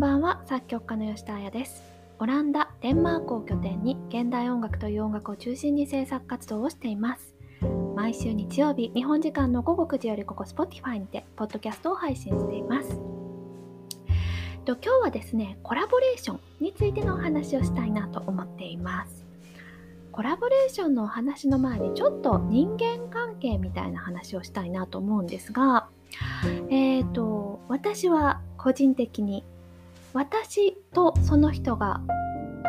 んばんは作曲家の吉田彩です。オランダデンマークを拠点に現代音楽という音楽を中心に制作活動をしています。毎週日曜日日本時間の午後9時よりここ Spotify にてポッドキャストを配信しています。と今日はですねコラボレーションについてのお話をしたいなと思っています。コラボレーションのお話の前にちょっと人間関係みたいな話をしたいなと思うんですがえっ、ー、と私は個人的に私とその人が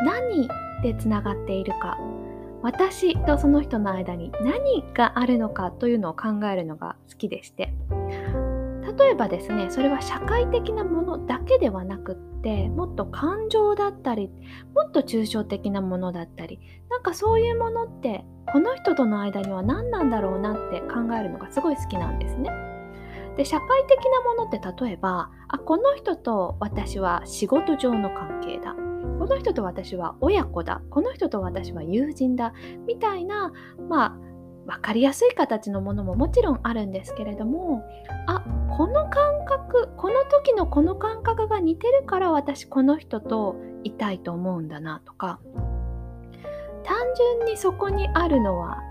何でつながっているか私とその人の間に何があるのかというのを考えるのが好きでして例えばですねそれは社会的なものだけではなくってもっと感情だったりもっと抽象的なものだったりなんかそういうものってこの人との間には何なんだろうなって考えるのがすごい好きなんですね。で社会的なものって例えばあこの人と私は仕事上の関係だ。この人と私は親子だ。この人と私は友人だ。みたいなまあ分かりやすい形のものももちろんあるんですけれどもあこの感覚この時のこの感覚が似てるから私この人といたいと思うんだなとか。単純にそこにあるのは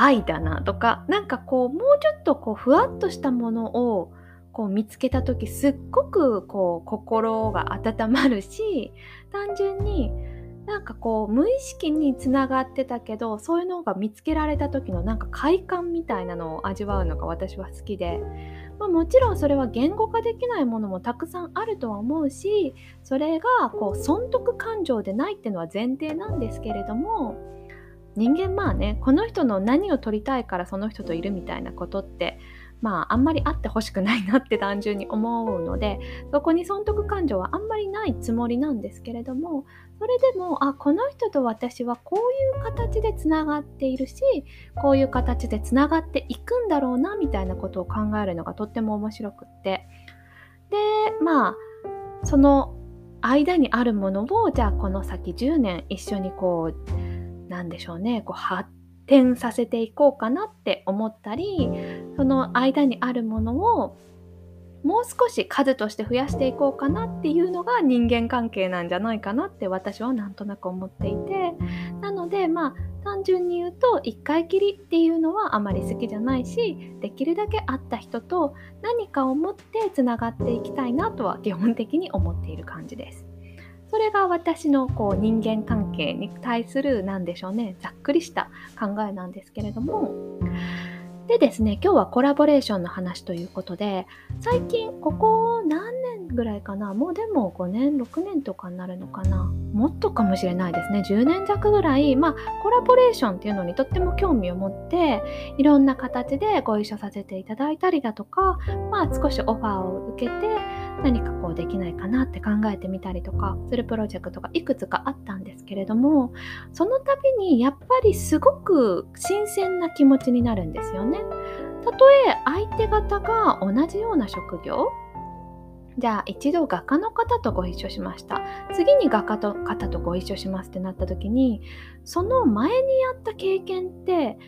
愛だなとかなんかこうもうちょっとこうふわっとしたものをこう見つけた時すっごくこう心が温まるし単純になんかこう無意識につながってたけどそういうのが見つけられた時のなんか快感みたいなのを味わうのが私は好きで、まあ、もちろんそれは言語化できないものもたくさんあるとは思うしそれがこう損得感情でないっていうのは前提なんですけれども人間まあねこの人の何を取りたいからその人といるみたいなことってまああんまりあってほしくないなって単純に思うのでそこに損得感情はあんまりないつもりなんですけれどもそれでもあこの人と私はこういう形でつながっているしこういう形でつながっていくんだろうなみたいなことを考えるのがとっても面白くって。でまあその間にあるものをじゃあこの先10年一緒にこう何でしょうねこう発展させていこうかなって思ったりその間にあるものをもう少し数として増やしていこうかなっていうのが人間関係なんじゃないかなって私はなんとなく思っていてなのでまあ単純に言うと1回きりっていうのはあまり好きじゃないしできるだけ会った人と何かを持ってつながっていきたいなとは基本的に思っている感じです。それが私のこう人間関係に対する何でしょうねざっくりした考えなんですけれども。でですね今日はコラボレーションの話ということで最近ここ何年ぐらいかなもうでも5年6年とかになるのかなもっとかもしれないですね。10年弱ぐらいまあコラボレーションっていうのにとっても興味を持っていろんな形でご一緒させていただいたりだとかまあ少しオファーを受けて何かこうできないかなって考えてみたりとかするプロジェクトがいくつかあったんですけれどもその度にやっぱりすごく新鮮な気持ちになるんですよね。たとえ相手方が同じような職業じゃあ一度画家の方とご一緒しました次に画家の方とご一緒しますってなった時にその前にやった経験って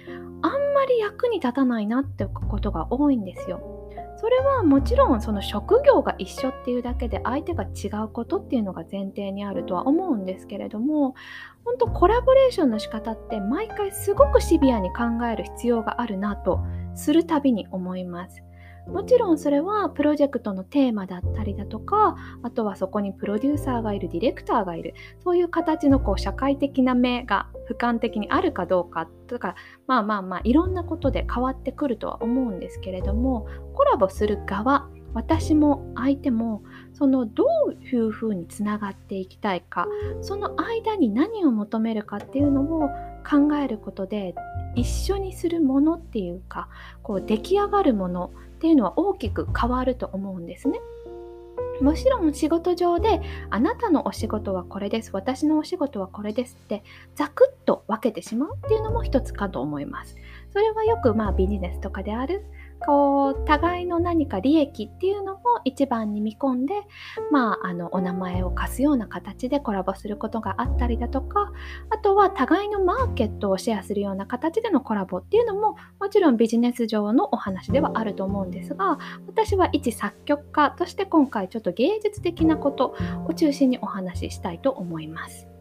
あんまり役に立たないなってことが多いんですよ。それはもちろんその職業が一緒っていうだけで相手が違うことっていうのが前提にあるとは思うんですけれども本当コラボレーションの仕方って毎回すごくシビアに考える必要があるなとするたびに思います。もちろんそれはプロジェクトのテーマだったりだとかあとはそこにプロデューサーがいるディレクターがいるそういう形のこう社会的な目が俯瞰的にあるかどうかとかまあまあまあいろんなことで変わってくるとは思うんですけれどもコラボする側私も相手もそのどういうふうにつながっていきたいかその間に何を求めるかっていうのを考えることで一緒にするものっていうかこう出来上がるものっていうのは大きく変わると思うんですね。もちろん仕事上であなたのお仕事はこれです私のお仕事はこれですってザクッと分けてしまうっていうのも一つかと思います。それはよくまあビジネスとかであるこう互いの何か利益っていうのも一番に見込んで、まあ、あのお名前を貸すような形でコラボすることがあったりだとかあとは互いのマーケットをシェアするような形でのコラボっていうのももちろんビジネス上のお話ではあると思うんですが私は一作曲家として今回ちょっと芸術的なことを中心にお話ししたいと思います。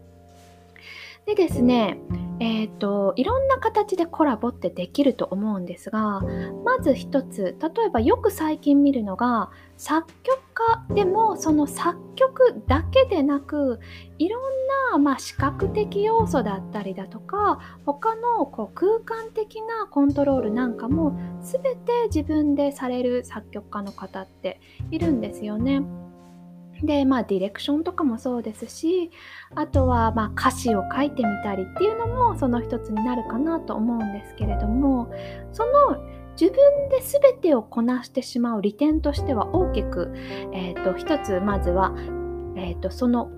でですね、えーと、いろんな形でコラボってできると思うんですがまず一つ例えばよく最近見るのが作曲家でもその作曲だけでなくいろんな、まあ、視覚的要素だったりだとか他のこう空間的なコントロールなんかも全て自分でされる作曲家の方っているんですよね。でまあディレクションとかもそうですしあとはまあ歌詞を書いてみたりっていうのもその一つになるかなと思うんですけれどもその自分で全てをこなしてしまう利点としては大きく、えーと、一つまずは、えーとその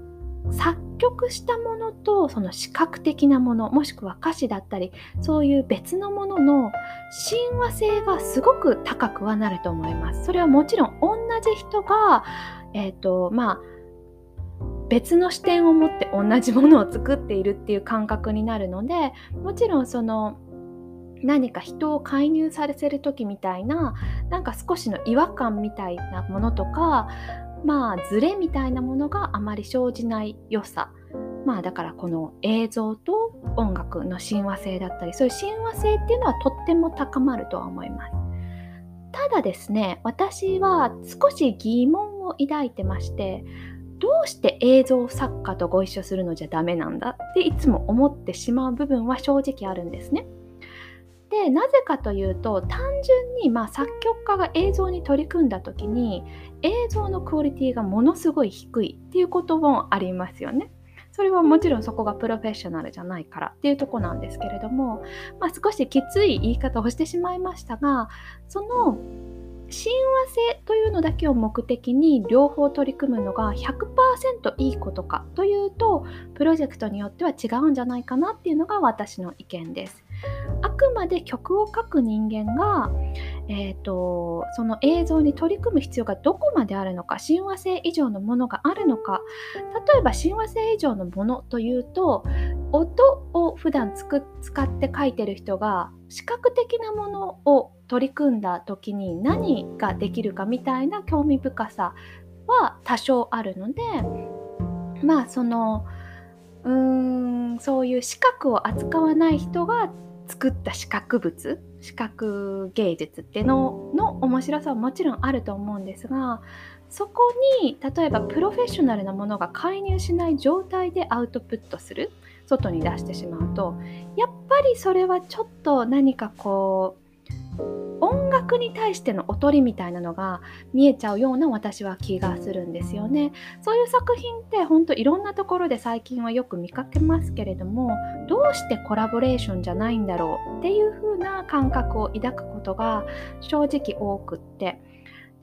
作曲したものとその視覚的なものもしくは歌詞だったりそういう別のものの親和性がすごく高くはなると思います。それはもちろん同じ人がえっ、ー、とまあ別の視点を持って同じものを作っているっていう感覚になるのでもちろんその何か人を介入させる時みたいななんか少しの違和感みたいなものとかまあズレみたいなものがあまり生じない良さ。まあだからこの映像と音楽の親和性だったりそういう親和性っていうのはとっても高まるとは思います。ただですね私は少し疑問を抱いてましてどうして映像作家とご一緒するのじゃダメなんだっていつも思ってしまう部分は正直あるんですね。でなぜかというと単純にまあ作曲家が映像に取り組んだ時に映像のクオリティがものすごい低いっていうこともありますよね。それはもちろんそこがプロフェッショナルじゃないからっていうとこなんですけれども、まあ、少しきつい言い方をしてしまいましたがその親和性というのだけを目的に両方取り組むのが100%いいことかというとプロジェクトによっては違うんじゃないかなっていうのが私の意見です。あくまで曲を書く人間が、えーと、その映像に取り組む必要がどこまであるのか親和性以上のものがあるのか例えば親和性以上のものというと音を普段つく使って書いてる人が視覚的なものを取り組んだ時に何ができるかみたいな興味深さは多少あるのでまあそのうーんそういう視覚を扱わない人が作った視覚物視覚芸術っていうのの面白さはもちろんあると思うんですがそこに例えばプロフェッショナルなものが介入しない状態でアウトプットする外に出してしまうとやっぱりそれはちょっと何かこう音楽に対しての劣りみたいなのが見えちゃうような私は気がするんですよね。そういう作品ってほんといろんなところで最近はよく見かけますけれどもどうしてコラボレーションじゃないんだろうっていう風な感覚を抱くことが正直多くって。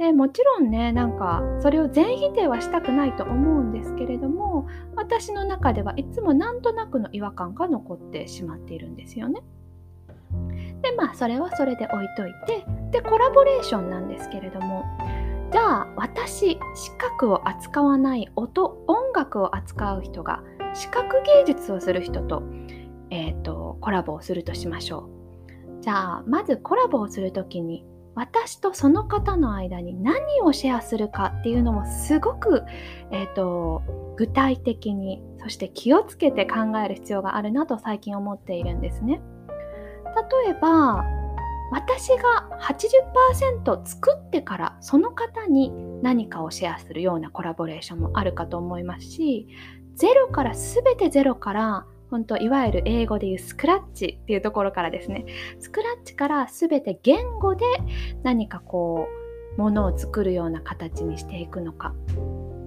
でもちろんねなんかそれを全否定はしたくないと思うんですけれども私の中ではいつもなんとなくの違和感が残ってしまっているんですよね。でまあそれはそれで置いといてでコラボレーションなんですけれどもじゃあ私視覚を扱わない音音楽を扱う人が視覚芸術をする人と,、えーとコラボをするとしましょう。じゃあまずコラボをする時に私とその方の間に何をシェアするかっていうのもすごく、えーと、具体的にそして気をつけて考える必要があるなと最近思っているんですね。例えば私が80%作ってからその方に何かをシェアするようなコラボレーションもあるかと思いますしゼロから全てゼロから本当いわゆる英語でいうスクラッチっていうところからですね。スクラッチから全て言語で何かこうものを作るような形にしていくのか。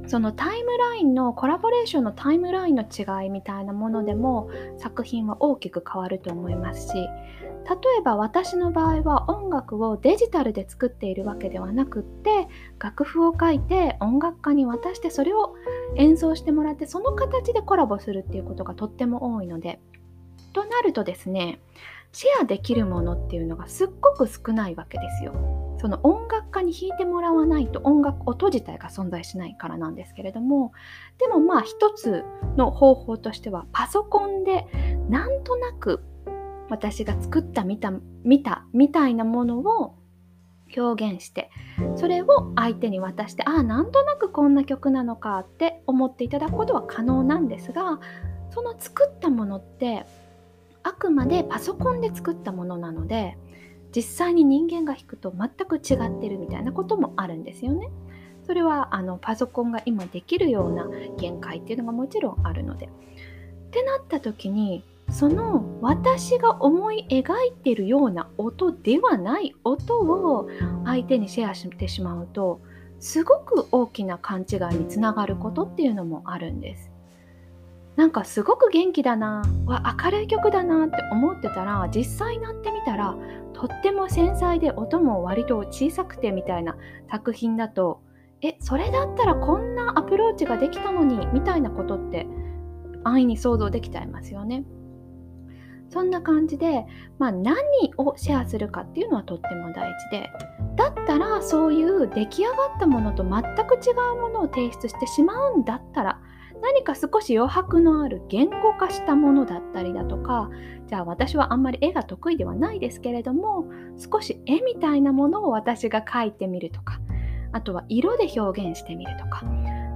そのタイムラインのコラボレーションのタイムラインの違いみたいなものでも作品は大きく変わると思いますし例えば私の場合は音楽をデジタルで作っているわけではなくって楽譜を書いて音楽家に渡してそれを演奏してもらってその形でコラボするっていうことがとっても多いのでとなるとですねシェアできるものっていうのがすっごく少ないわけですよ。その音楽家に弾いてもらわないと音楽音自体が存在しないからなんですけれどもでもまあ一つの方法としてはパソコンでなんとなく私が作った見た見たみたいなものを表現してそれを相手に渡してああなんとなくこんな曲なのかって思っていただくことは可能なんですがその作ったものってあくまでパソコンで作ったものなので実際に人間が弾くと全く違ってるみたいなこともあるんですよね。それはあのパソコンが今できるような限界っていうのがもちろんあるので。ってなった時にその私が思い描いてるような音ではない音を相手にシェアしてしまうとすごく大きな勘違いにつながることっていうのもあるんです。なんかすごく元気だなわ明るい曲だなって思ってたら実際になってみたらとっても繊細で音も割と小さくてみたいな作品だとえそれだったらこんなアプローチができたのにみたいなことって安易に想像できちゃいますよね。そんな感じで、まあ、何をシェアするかっていうのはとっても大事でだったらそういう出来上がったものと全く違うものを提出してしまうんだったら何か少し余白のある言語化したものだったりだとかじゃあ私はあんまり絵が得意ではないですけれども少し絵みたいなものを私が描いてみるとかあとは色で表現してみるとか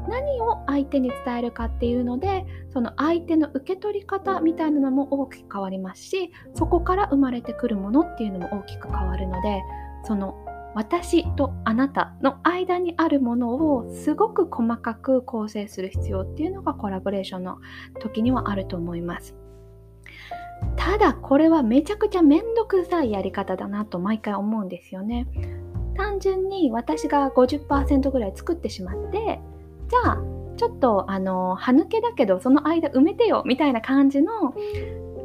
何を相手に伝えるかっていうのでその相手の受け取り方みたいなのも大きく変わりますしそこから生まれてくるものっていうのも大きく変わるのでその私とあなたの間にあるものをすごく細かく構成する必要っていうのがコラボレーションの時にはあると思います。ただこれはめちゃくちゃめんどくさいやり方だなと毎回思うんですよね。単純に私が50%ぐらい作ってしまってじゃあちょっとあの歯抜けだけどその間埋めてよみたいな感じの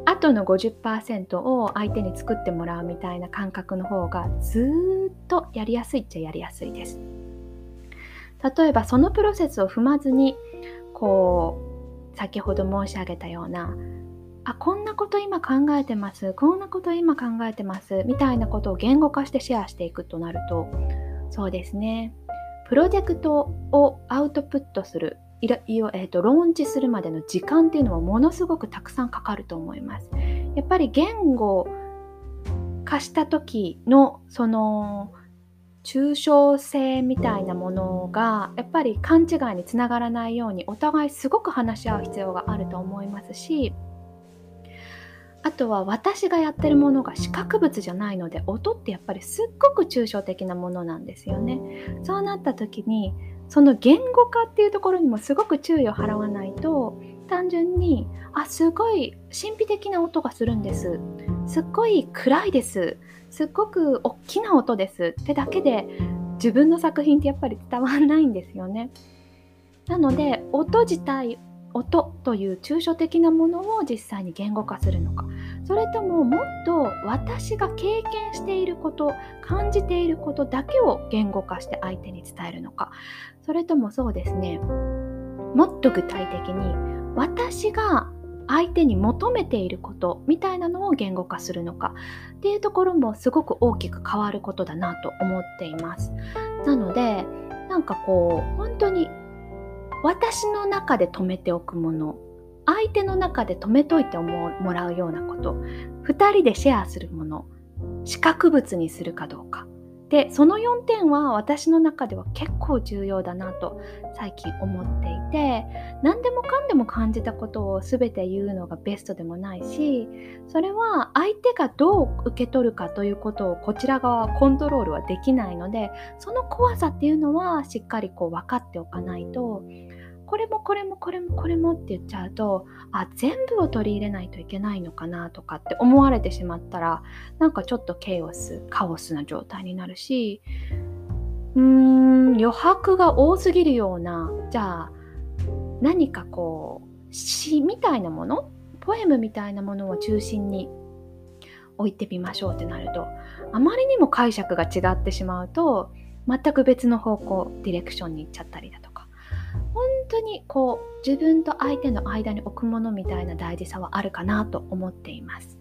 あとの50%を相手に作ってもらうみたいな感覚の方がずっとやりやすいっちゃやりやすいです。例えばそのプロセスを踏まずにこう先ほど申し上げたようなあこんなこと今考えてますこんなこと今考えてますみたいなことを言語化してシェアしていくとなるとそうですねプロジェクトをアウトプットするいろいろ、えーと、ローンチするまでの時間っていうのはものすごくたくさんかかると思います。やっぱり言語化した時のその抽象性みたいなものがやっぱり勘違いにつながらないようにお互いすごく話し合う必要があると思いますしあとは私がやってるものが視覚物じゃないので音ってやっぱりすっごく抽象的なものなんですよね。そうなった時にその言語化っていうところにもすごく注意を払わないと単純にあすごい神秘的な音がするんです。すっごい暗いです。すっごく大きな音です。ってだけで自分の作品ってやっぱり伝わらないんですよね。なので音自体音という抽象的なものを実際に言語化するのか。それとももっと私が経験していること感じていることだけを言語化して相手に伝えるのか。それともそうですね。もっと具体的に私が相手に求めていることみたいなのを言語化するのか。っていうところもすごく大きく変わることだなと思っています。なのでなんかこう本当に私の中で止めておくもの相手の中で止めといてもらうようなこと2人でシェアするもの視覚物にするかどうか。でその4点は私の中では結構重要だなと最近思っていて何でもかんでも感じたことを全て言うのがベストでもないしそれは相手がどう受け取るかということをこちら側はコントロールはできないのでその怖さっていうのはしっかりこう分かっておかないとこれもこれもこれもこれもって言っちゃうとあ全部を取り入れないといけないのかなとかって思われてしまったらなんかちょっとケイオスカオスな状態になるしうーん余白が多すぎるようなじゃあ何かこう詩みたいなものポエムみたいなものを中心に置いてみましょうってなるとあまりにも解釈が違ってしまうと全く別の方向ディレクションに行っちゃったりだとか。当にこう自分と相手の間に置くものみたいな大事さはあるかなと思っています。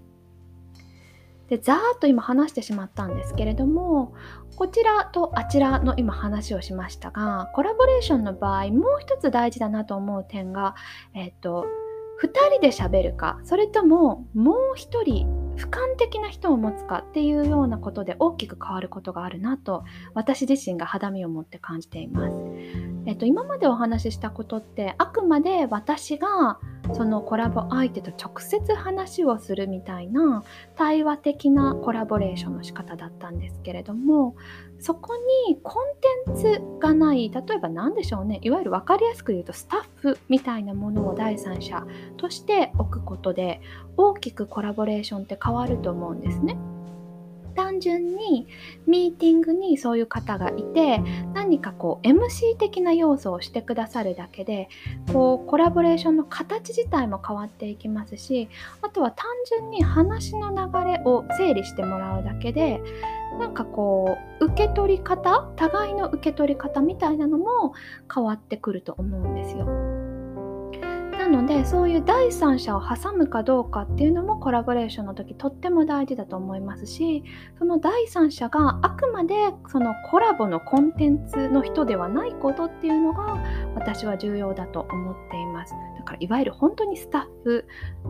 でざーっと今話してしまったんですけれどもこちらとあちらの今話をしましたがコラボレーションの場合もう一つ大事だなと思う点がえっ、と2人で喋るかそれとももう1人俯瞰的な人を持つかっていうようなことで大きく変わることがあるなと私自身が肌身を持って感じています。えっと、今までお話ししたことってあくまで私がそのコラボ相手と直接話をするみたいな対話的なコラボレーションの仕方だったんですけれどもそこにコンテンツがない例えば何でしょうねいわゆる分かりやすく言うとスタッフみたいなものを第三者として置くことで大きくコラボレーションって変わると思うんですね。単純にミーティングにそういう方がいて何かこう MC 的な要素をしてくださるだけでこうコラボレーションの形自体も変わっていきますしあとは単純に話の流れを整理してもらうだけでなんかこう受け取り方互いの受け取り方みたいなのも変わってくると思うんですよ。なのでそういう第三者を挟むかどうかっていうのもコラボレーションの時とっても大事だと思いますしその第三者があくまでそのコラボのコンテンツの人ではないことっていうのが私は重要だと思っています。だからいわゆる本当にスタッフ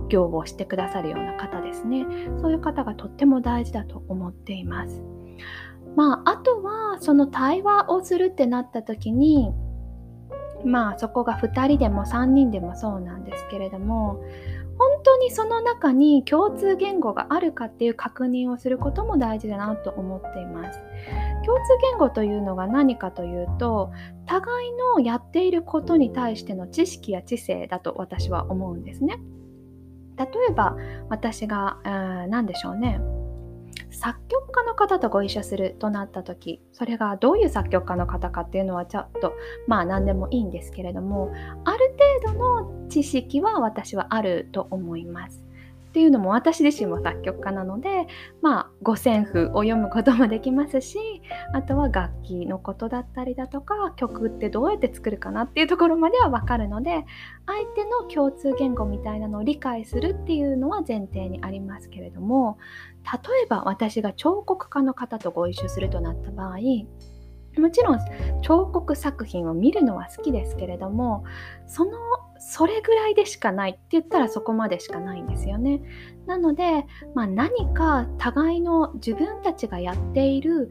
業をしてくださるような方ですね。そういう方がとっても大事だと思っています。まああとはその対話をするってなった時にまあそこが2人でも3人でもそうなんですけれども本当にその中に共通言語があるかっていう確認をすることも大事だなと思っています。共通言語というのが何かというと互いのやっていることに対しての知識や知性だと私は思うんですね。例えば私が何でしょうね作曲家の方とご一緒するとなった時それがどういう作曲家の方かっていうのはちょっとまあ何でもいいんですけれどもある程度の知識は私はあると思います。っていうのも私自身も作曲家なのでまあ五線譜を読むこともできますしあとは楽器のことだったりだとか曲ってどうやって作るかなっていうところまでは分かるので相手の共通言語みたいなのを理解するっていうのは前提にありますけれども例えば私が彫刻家の方とご一緒するとなった場合もちろん彫刻作品を見るのは好きですけれどもそのそれぐらいでしかないって言ったらそこまでしかないんですよね。なので、まあ、何か互いの自分たちがやっている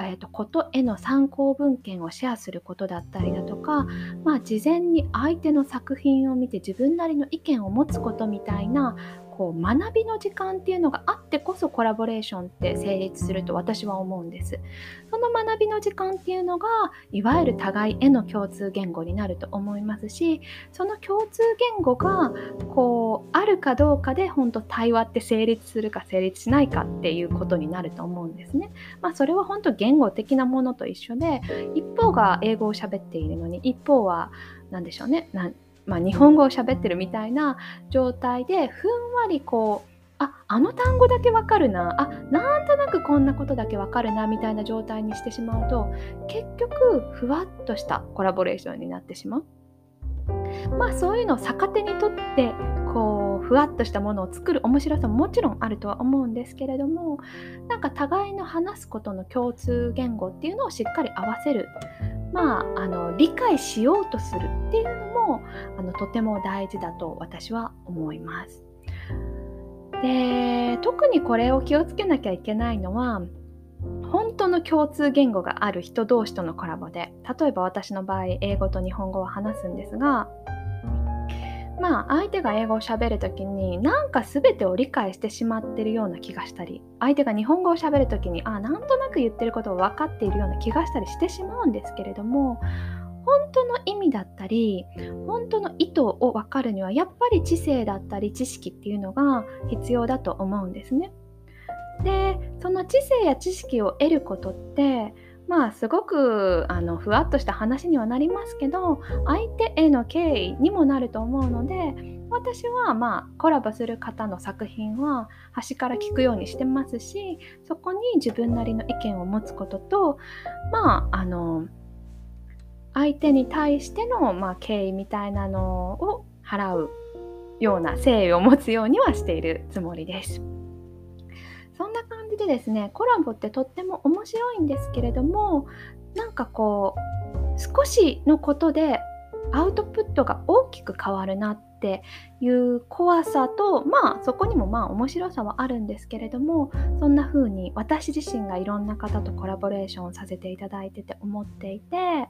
えーと、ことへの参考文献をシェアすることだったりだとか、まあ、事前に相手の作品を見て自分なりの意見を持つことみたいなこう学びの時間っていうのがあってこそコラボレーションって成立すると私は思うんです。その学びの時間っていうのがいわゆる互いへの共通言語になると思いますしその共通言語がこうあるかどうかで本当対話って成立するか成立しないかっていうことになると思うんですね。まあ、それは本当言語的なものと一緒で一方が英語を喋っているのに一方は何でしょうねまあ、日本語を喋ってるみたいな状態でふんわりこうああの単語だけわかるなあなんとなくこんなことだけわかるなみたいな状態にしてしまうと結局ふわっとしたコラボレーションになってしまう。まあそういうのを逆手にとってこうふわっとしたものを作る面白さももちろんあるとは思うんですけれどもなんか互いの話すことの共通言語っていうのをしっかり合わせるまあ、あの理解しようとするっていうのもあのとても大事だと私は思います。で特にこれを気をつけなきゃいけないのは本当の共通言語がある人同士とのコラボで例えば私の場合英語と日本語を話すんですがまあ相手が英語をしゃべる時になんか全てを理解してしまってるような気がしたり相手が日本語をしゃべる時にあなんとなく言ってることを分かっているような気がしたりしてしまうんですけれども本当の意味だったり本当の意図を分かるにはやっぱり知性だったり知識っていうのが必要だと思うんですね。でその知性や知識を得ることってまあすごくあのふわっとした話にはなりますけど相手への敬意にもなると思うので私はまあコラボする方の作品は端から聞くようにしてますしそこに自分なりの意見を持つこととまああの相手に対しての、まあ、敬意みたいなのを払うような誠意を持つようにはしているつもりです。そんな感じでですねコラボってとっても面白いんですけれどもなんかこう少しのことでアウトプットが大きく変わるなっていう怖さとまあそこにもまあ面白さはあるんですけれどもそんな風に私自身がいろんな方とコラボレーションさせていただいてて思っていて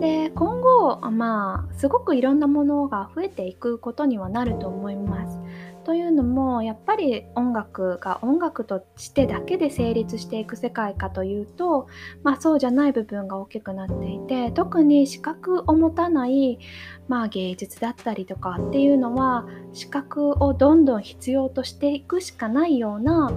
で今後まあすごくいろんなものが増えていくことにはなると思います。というのもやっぱり音楽が音楽としてだけで成立していく世界かというと、まあ、そうじゃない部分が大きくなっていて特に資格を持たない、まあ、芸術だったりとかっていうのは資格をどんどん必要としていくしかないような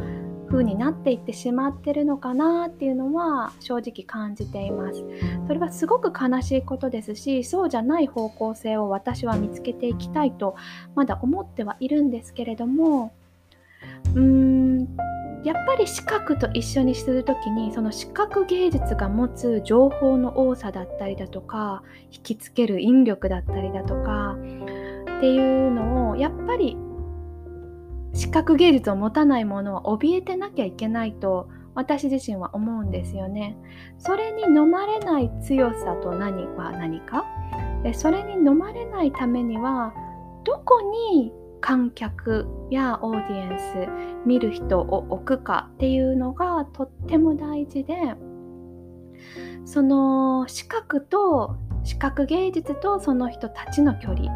風になっていってしまってるのかなっていうのは正直感じています。それはすごく悲しいことですしそうじゃない方向性を私は見つけていきたいとまだ思ってはいるんですけれどもうーんやっぱり視覚と一緒にする時にその視覚芸術が持つ情報の多さだったりだとか引きつける引力だったりだとかっていうのをやっぱり視覚芸術を持たないものは怯えてなきゃいけないと私自身は思うんですよね。それに飲まれない強さと何は何か？でそれに飲まれないためにはどこに観客やオーディエンス見る人を置くかっていうのがとっても大事でその視覚と視覚芸術とその人たちの距離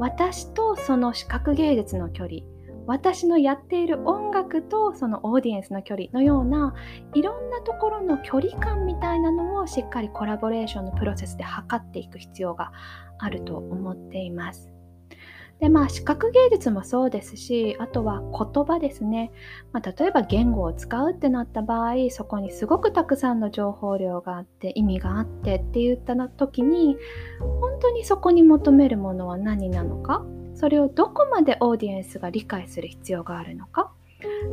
私とその視覚芸術の距離私のやっている音楽とそのオーディエンスの距離のようないろんなところの距離感みたいなのをしっかりコラボレーションのプロセスで測っていく必要があると思っています。でまあ視覚芸術もそうですしあとは言葉ですね、まあ、例えば言語を使うってなった場合そこにすごくたくさんの情報量があって意味があってって言った時に本当にそこに求めるものは何なのかそれをどこまでオーディエンスが理解する必要があるのか？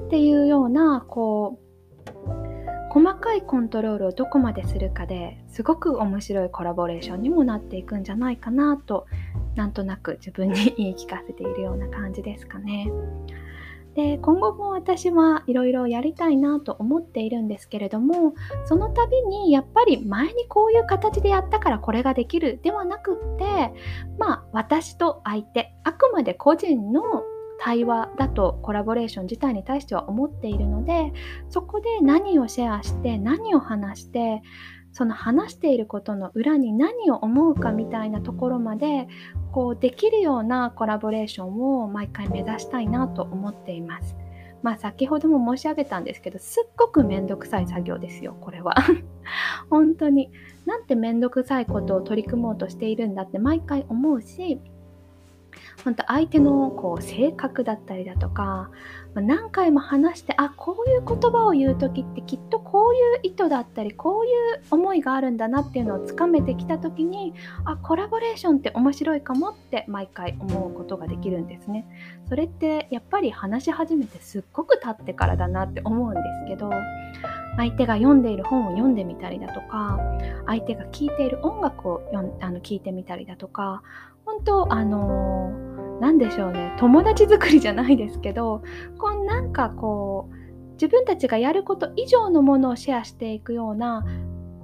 っていうようなこう細かいコントロールをどこまでするかですごく面白いコラボレーションにもなっていくんじゃないかなとなんとなく自分に言い聞かせているような感じですかね。で今後も私はいろいろやりたいなと思っているんですけれどもその度にやっぱり前にこういう形でやったからこれができるではなくってまあ私と相手あくまで個人の対話だとコラボレーション自体に対しては思っているのでそこで何をシェアして何を話してその話していることの裏に何を思うかみたいなところまでこうできるようなコラボレーションを毎回目指したいなと思っています。まあ先ほども申し上げたんですけどすっごく面倒くさい作業ですよこれは 本当になんて面倒くさいことを取り組もうとしているんだって毎回思うし本当相手のこう性格だったりだとか何回も話してあこういう言葉を言う時ってきっとこういう意図だったりこういう思いがあるんだなっていうのをつかめてきた時にあコラボレーションって面白いかもって毎回思うことができるんですね。それってやっぱり話し始めてすっごく経ってからだなって思うんですけど相手が読んでいる本を読んでみたりだとか相手が聴いている音楽をよんあの聞いてみたりだとか本当あの何でしょうね。友達作りじゃないですけどこうなんかこう自分たちがやること以上のものをシェアしていくような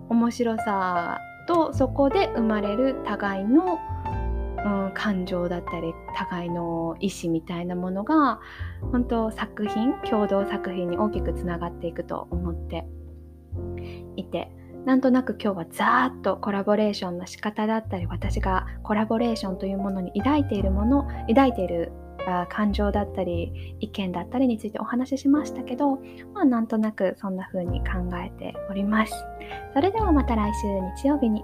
面白さとそこで生まれる互いの、うん、感情だったり互いの意思みたいなものが本当作品共同作品に大きくつながっていくと思ってなんとなく今日はざーっとコラボレーションの仕方だったり私がコラボレーションというものに抱いているもの抱いている感情だったり意見だったりについてお話ししましたけど、まあ、なんとなくそんな風に考えております。それではまた来週日曜日に